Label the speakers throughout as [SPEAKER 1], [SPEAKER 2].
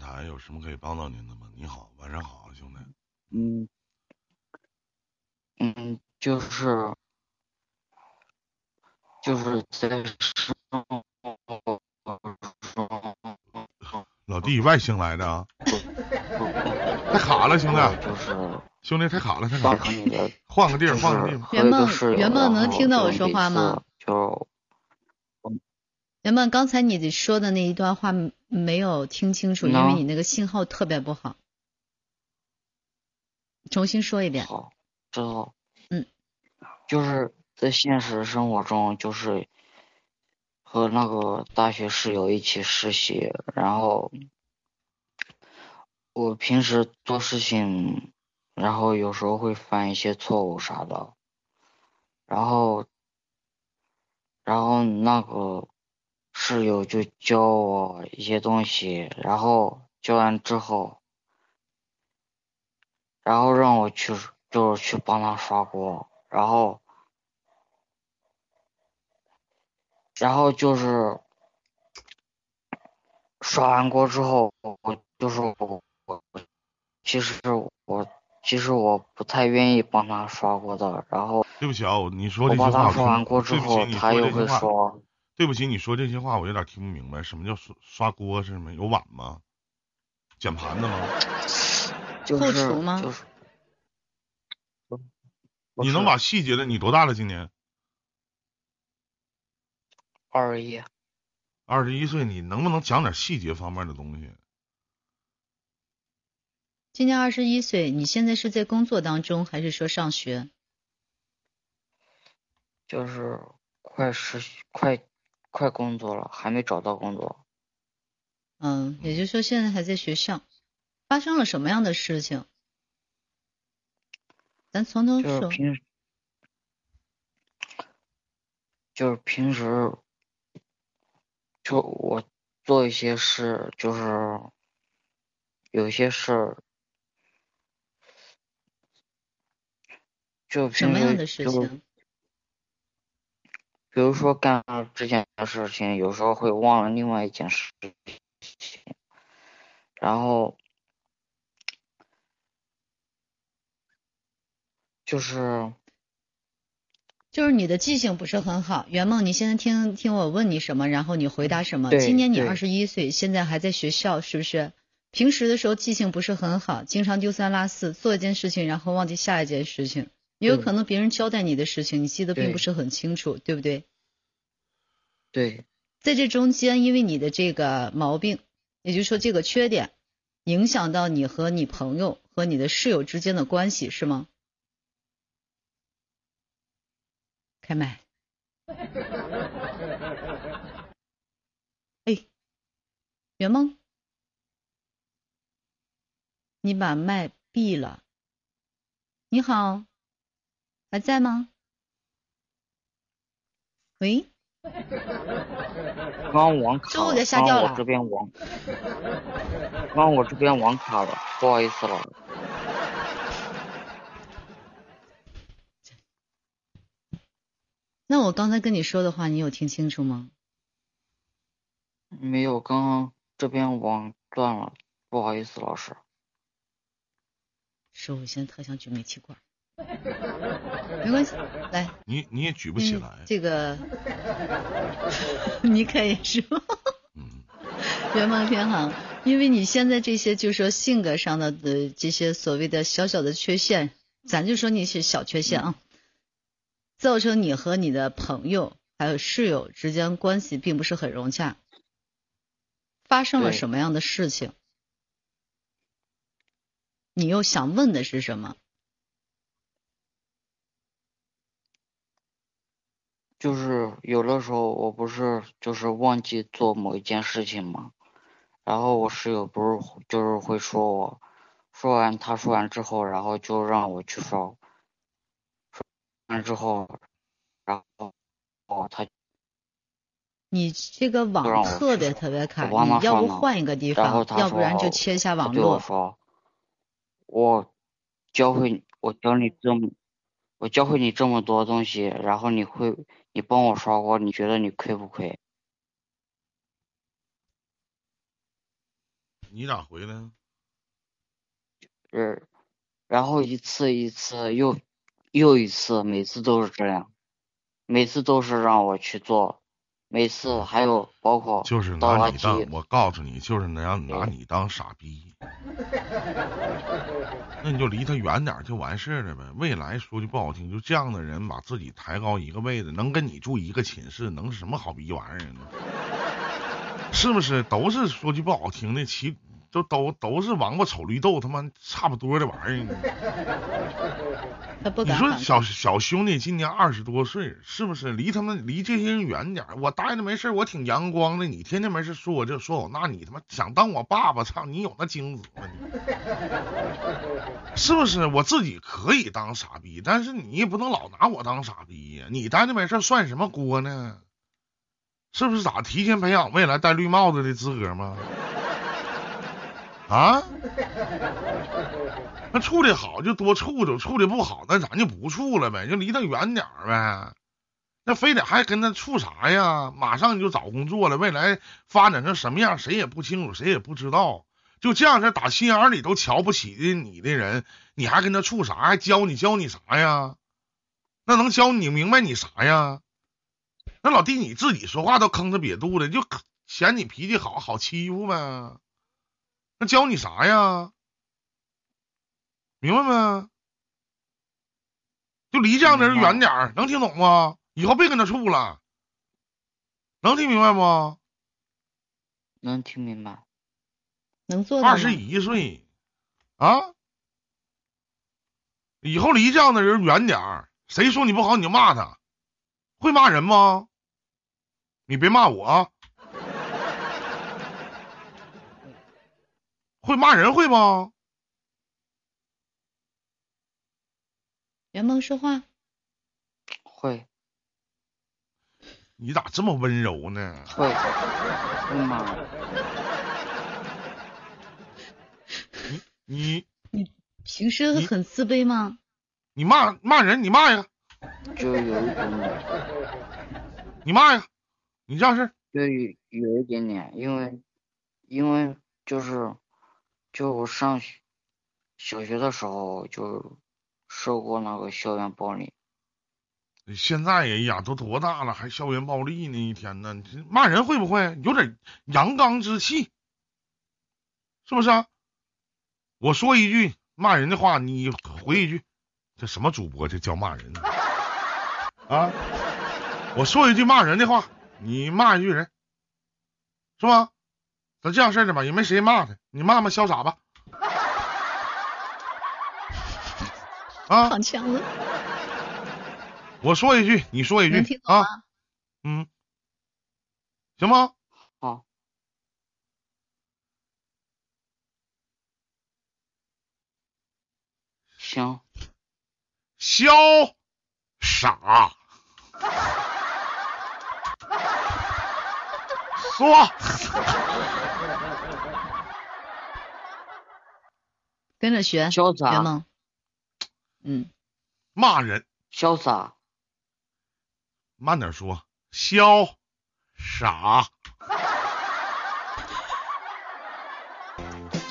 [SPEAKER 1] 台，有什么可以帮到您的吗？你好，晚上好，兄弟。
[SPEAKER 2] 嗯嗯，就是就是在
[SPEAKER 1] 老弟，外星来的啊？太卡了，兄弟，
[SPEAKER 2] 就是
[SPEAKER 1] 兄弟太卡了，太卡了换个地儿，换个地方。
[SPEAKER 3] 圆梦圆梦能听到我说话吗
[SPEAKER 2] 就
[SPEAKER 3] 圆梦，刚才你说的那一段话没有听清楚，因为你那个信号特别不好。重新说一遍。
[SPEAKER 2] 好，知道。
[SPEAKER 3] 嗯，
[SPEAKER 2] 就是在现实生活中，就是和那个大学室友一起实习，然后我平时做事情，然后有时候会犯一些错误啥的，然后，然后那个室友就教我一些东西，然后教完之后。然后让我去，就是去帮他刷锅，然后，然后就是刷完锅之后，我就是我，我其实我其实我不太愿意帮他刷锅的，然后
[SPEAKER 1] 对不起啊，我你说这些话我
[SPEAKER 2] 他刷完锅之后他又会
[SPEAKER 1] 说，对不起，你说这些话我有点听不明白，什么叫刷刷锅是什么？有碗吗？捡盘子吗？
[SPEAKER 2] 就是
[SPEAKER 3] 后厨吗
[SPEAKER 2] 就是，
[SPEAKER 1] 你能把细节的，你多大了？今年
[SPEAKER 2] 二十一，
[SPEAKER 1] 二十一岁，你能不能讲点细节方面的东西？
[SPEAKER 3] 今年二十一岁，你现在是在工作当中，还是说上学？
[SPEAKER 2] 就是快实习，快快工作了，还没找到工作。
[SPEAKER 3] 嗯，也就是说现在还在学校。发生了什么样的事情？咱从头说。
[SPEAKER 2] 就是平时，就是平时，就我做一些事，就是有些事儿，就
[SPEAKER 3] 什么样的事情？
[SPEAKER 2] 比如说干了这件事情，有时候会忘了另外一件事情，然后就是
[SPEAKER 3] 就是你的记性不是很好。圆梦，你现在听听我问你什么，然后你回答什么。今年你
[SPEAKER 2] 对
[SPEAKER 3] 二十一岁，现在还在学校，是不是？平时的时候记性不是很好，经常丢三落四，做一件事情然后忘记下一件事情，也有可能别人交代你的事情，你记得并不是很清楚，对不对？
[SPEAKER 2] 对
[SPEAKER 3] 在这中间，因为你的这个毛病，也就是说这个缺点，影响到你和你朋友和你的室友之间的关系，是吗？开麦。哎，圆梦，你把麦闭了。你好，还在吗？喂？
[SPEAKER 2] 刚刚网卡了，
[SPEAKER 3] 这
[SPEAKER 2] 边网，刚刚我这边网卡了，不好意思了。
[SPEAKER 3] 那我刚才跟你说的话，你有听清楚吗？
[SPEAKER 2] 没有，刚刚这边网断了，不好意思，老师。
[SPEAKER 3] 是我现在特想举煤气罐，没关系，来，
[SPEAKER 1] 你你也举不起
[SPEAKER 3] 嗯
[SPEAKER 1] 来，
[SPEAKER 3] 这个 你可以是吗？
[SPEAKER 1] 嗯，
[SPEAKER 3] 圆梦偏好，因为你现在这些就是说性格上的呃这些所谓的小小的缺陷，咱就说你是小缺陷啊，造成你和你的朋友还有室友之间关系并不是很融洽。发生了什么样的事情？你又想问的是什么？
[SPEAKER 2] 就是有的时候我不是就是忘记做某一件事情嘛，然后我室友不是就是会说我，说完他说完之后，然后就让我去刷，说完之后，然后哦他
[SPEAKER 3] 你这个网特别特别卡，要不换一个地方，要不然就切一下网络。
[SPEAKER 2] 说，我教会我教你这么，我教会你这么多东西，然后你会你帮我刷锅，你觉得你亏不亏？
[SPEAKER 1] 你咋回来？
[SPEAKER 2] 是，然后一次一次又又一次，每次都是这样，每次都是让我去做，每次还有包括
[SPEAKER 1] 就是拿你当，
[SPEAKER 2] 圾，
[SPEAKER 1] 我告诉你，就是让拿你当傻逼。那你就离他远点儿就完事儿了呗。未来说句不好听，就这样的人把自己抬高一个位置，能跟你住一个寝室，能是什么好逼玩意儿呢？是不是？都是说句不好听的，其就都都是王八瞅绿豆，他妈差不多的玩意儿你说。小小兄弟今年二十多岁，是不是离他们离这些人远点儿？我待着没事儿我挺阳光的。你天天没事说我这说我那，你他妈想当我爸爸？操，你有那精子吗你？是不是？我自己可以当傻逼，但是你也不能老拿我当傻逼呀。你待着没事算什么锅呢？是不是咋提前培养未来戴绿帽子的资格吗？啊？那处的好就多处处，处的不好那咱就不处了呗，就离他远点呗。那非得还跟他处啥呀？马上就找工作了，未来发展成什么样谁也不清楚，谁也不知道。就这样式打心眼里都瞧不起的你的人，你还跟他处啥？还教你教你啥呀？那能教你明白你啥呀？那老弟你自己说话都吭哧瘪肚的，就嫌你脾气好好欺负呗。那教你啥呀？明白没？就离这样的人远点儿，能听懂吗？以后别跟他处了，能听明白不？
[SPEAKER 2] 能听明白？
[SPEAKER 3] 能做到？
[SPEAKER 1] 二十一岁啊，以后离这样的人远点儿。谁说你不好你就骂他，会骂人吗？你别骂我啊，会骂人会吗？
[SPEAKER 3] 圆梦说话，
[SPEAKER 2] 会。
[SPEAKER 1] 你咋这么温柔呢？
[SPEAKER 2] 会。会骂，
[SPEAKER 1] 你
[SPEAKER 3] 平时
[SPEAKER 1] 你
[SPEAKER 3] 很自卑吗？
[SPEAKER 1] 你骂骂人，你骂呀，
[SPEAKER 2] 就有一点点，
[SPEAKER 1] 你骂呀，你这样式儿。
[SPEAKER 2] 就有有一点点，因为因为就是就我上学小学的时候就受过那个校园暴力，
[SPEAKER 1] 现在哎呀，都多大了，还校园暴力呢？一天呢，你骂人会不会有点阳刚之气？是不是啊？我说一句骂人的话，你回一句，这什么主播这叫骂人？啊？我说一句骂人的话，你骂一句人，是吧？咱这样事儿的吧，也没谁骂他，你骂骂潇洒吧。啊，
[SPEAKER 3] 躺枪了，
[SPEAKER 1] 我说一句，你说一句啊。嗯，行吗？
[SPEAKER 2] 好，行，
[SPEAKER 1] 潇洒，说
[SPEAKER 3] 跟着学。
[SPEAKER 2] 潇洒
[SPEAKER 3] 圆梦，嗯，
[SPEAKER 1] 骂人，
[SPEAKER 2] 潇洒，
[SPEAKER 1] 慢点说，潇洒，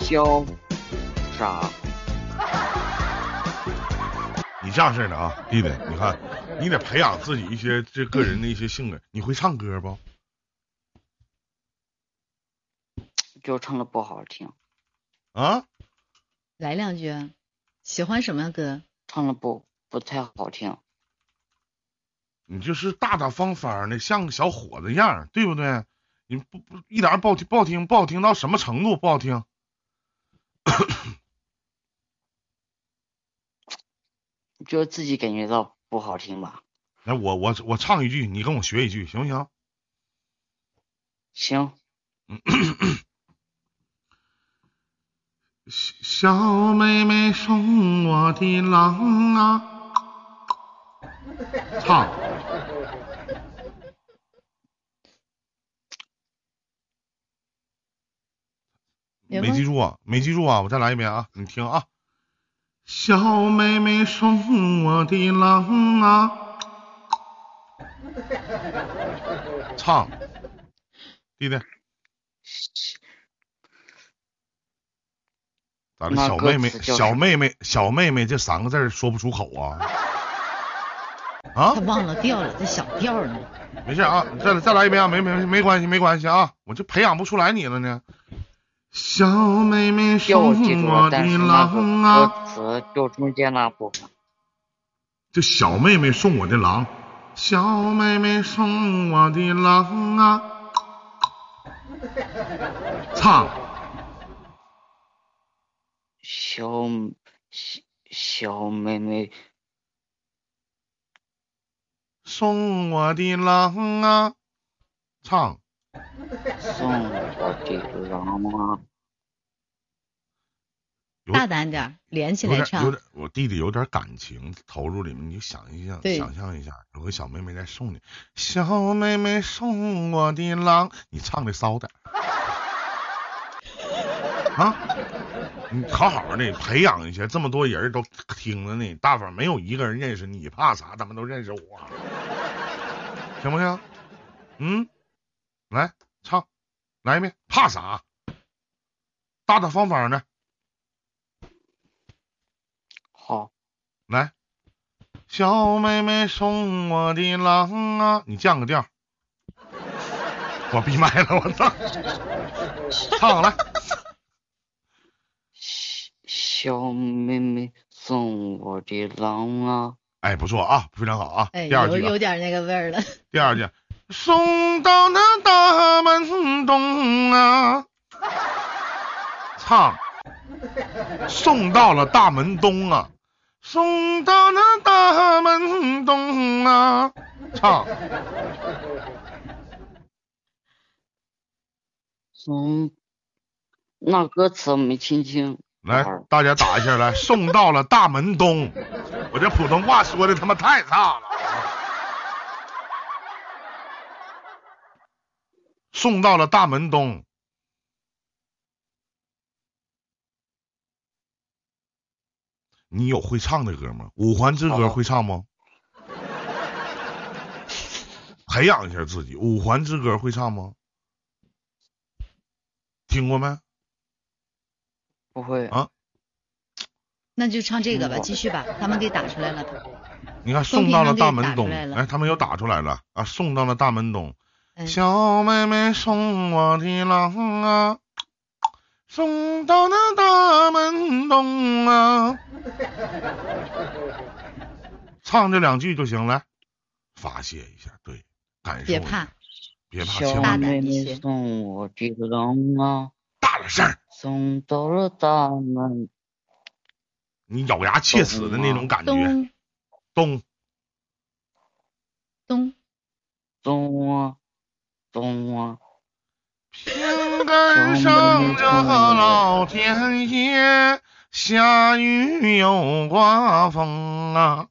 [SPEAKER 2] 潇洒，
[SPEAKER 1] 你这样式的啊，弟弟，你看，你得培养自己一些这个人的一些性格。你会唱歌不？
[SPEAKER 2] 就唱的不好听，
[SPEAKER 1] 啊，
[SPEAKER 3] 来两句啊。喜欢什么样歌？
[SPEAKER 2] 唱的不不太好听，
[SPEAKER 1] 你就是大大方方的，像个小伙子样，对不对？你不不一点儿不好听，不好听，不好听到什么程度？不好听。
[SPEAKER 2] 就自己感觉到不好听吧。
[SPEAKER 1] 来，我我我唱一句，你跟我学一句，行不行？
[SPEAKER 2] 行，
[SPEAKER 1] 小妹妹送我的郎啊，唱。没记住啊，没记住啊，我再来一遍啊，你听啊。小妹妹送我的郎啊，唱，弟弟，咋的？小妹妹，小妹妹，小妹妹这三个字说不出口啊？啊
[SPEAKER 3] 他，忘了调了，这小调呢。
[SPEAKER 1] 没事啊，再再来一遍啊，没没没关系，没关系啊，我就培养不出来你了呢。小妹妹送我的
[SPEAKER 2] 但是那
[SPEAKER 1] 郎啊，
[SPEAKER 2] 歌词就中间那部分。
[SPEAKER 1] 这小妹妹送我的郎，小妹妹送我的郎啊，唱
[SPEAKER 2] 小小小妹妹。
[SPEAKER 1] 送我的郎啊，唱。
[SPEAKER 2] 送我的郎啊，
[SPEAKER 3] 大胆点儿，连起
[SPEAKER 1] 有点有
[SPEAKER 3] 来唱。
[SPEAKER 1] 点，我弟弟有点感情投入里面，你就想一想，想象一下，有个小妹妹在送你，小妹妹送我的郎，你唱的骚点 啊，你好好的培养一下，这么多人都听着呢，大伙没有一个人认识你，怕啥？他们都认识我，行不行？嗯，来唱，来一遍，怕啥？大大方方的。
[SPEAKER 2] 好，
[SPEAKER 1] 来，小妹妹送我的郎啊，你降个调。我闭麦了，我操！唱来，
[SPEAKER 2] 小小妹妹送我的郎啊，
[SPEAKER 1] 哎，不错啊，非常好啊。
[SPEAKER 3] 哎，
[SPEAKER 1] 第二句、啊，
[SPEAKER 3] 有有点那个味儿了。
[SPEAKER 1] 第二句，送到那大门东啊，唱，送到了大门东啊，送到那大门东啊，唱。
[SPEAKER 2] 送那歌词没听清。
[SPEAKER 1] 来，大家打一下来，送到了大门东。我这普通话说的他妈太差了。送到了大门东。你有会唱的歌吗？五环之歌
[SPEAKER 2] 哦
[SPEAKER 1] 会唱吗？培养一下自己。五环之歌会唱吗？听过没？
[SPEAKER 2] 不会
[SPEAKER 1] 啊
[SPEAKER 3] 那就唱这个吧，
[SPEAKER 2] 嗯
[SPEAKER 3] 继续吧，他们给打出来了。
[SPEAKER 1] 你看，送到了大门东，哎，他们又打出来了啊！送到了大门东，
[SPEAKER 3] 嗯，
[SPEAKER 1] 小妹妹送我的郎啊，送到那大门东啊，唱这两句就行了，发泄一下，对，感受
[SPEAKER 3] 别怕，
[SPEAKER 1] 别怕，
[SPEAKER 2] 小妹妹送我的郎啊，
[SPEAKER 1] 大点声儿，
[SPEAKER 2] 送到了大门
[SPEAKER 1] 你咬牙切齿的那种感觉，
[SPEAKER 3] 咚。
[SPEAKER 1] 咚，
[SPEAKER 3] 咚，
[SPEAKER 2] 东啊东啊，
[SPEAKER 1] 平根上这老天爷，下雨又刮风啊。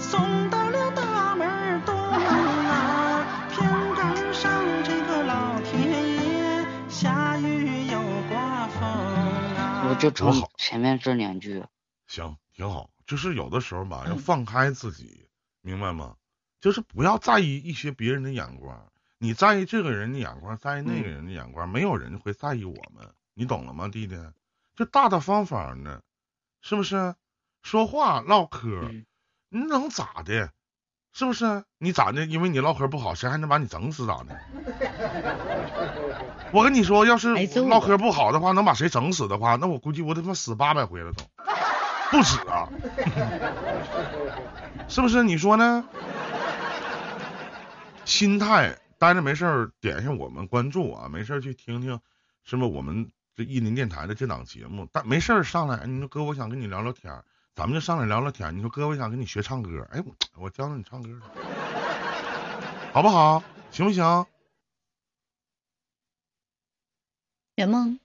[SPEAKER 4] 送
[SPEAKER 2] 就唱
[SPEAKER 1] 好
[SPEAKER 2] 前面这两句。
[SPEAKER 1] 行，挺好。就是有的时候吧，要
[SPEAKER 3] 嗯
[SPEAKER 1] 放开自己，明白吗？就是不要在意一些别人的眼光，你在意这个人的眼光，在意那个人的眼光，没有人会在意我们，你懂了吗，弟弟？就大大方方的，是不是？说话唠嗑，
[SPEAKER 2] 嗯
[SPEAKER 1] 你能咋的？是不是？你咋的？因为你唠嗑不好，谁还能把你整死咋的？我跟你说，要是唠嗑不好的话，能把谁整死的话，那我估计我他妈死八百回了都，不止啊，是不是？你说呢？心态，待着没事儿点一下我们关注啊，没事儿去听听，是不我们这意林电台的这档节目？但没事儿上来，你说哥，我想跟你聊聊天儿，咱们就上来聊聊天儿。你说哥，我想跟你学唱歌，哎，我我教教你唱歌，好不好？行不行？
[SPEAKER 3] 圆梦，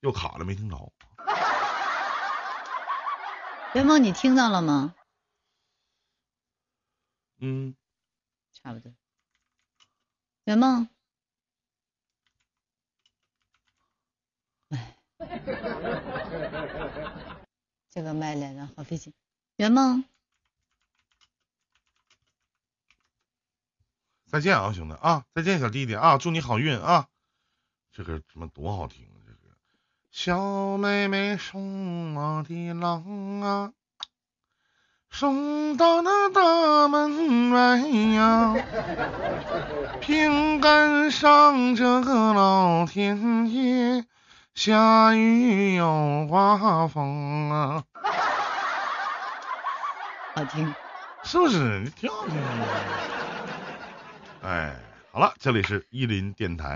[SPEAKER 1] 又卡了，没听着。
[SPEAKER 3] 圆梦，你听到了吗？
[SPEAKER 1] 嗯，
[SPEAKER 3] 差不多。圆梦，哎，这个麦连的好费劲。圆梦，
[SPEAKER 1] 再见啊，兄弟啊，再见，小弟弟啊，祝你好运啊！这个怎么多好听啊！这个小妹妹送我的郎啊，送到那大门外呀，平赶上这个老天爷下雨又刮风啊，
[SPEAKER 3] 好听。
[SPEAKER 1] 是不是？你挺好听的。哎，好了，这里是伊林电台。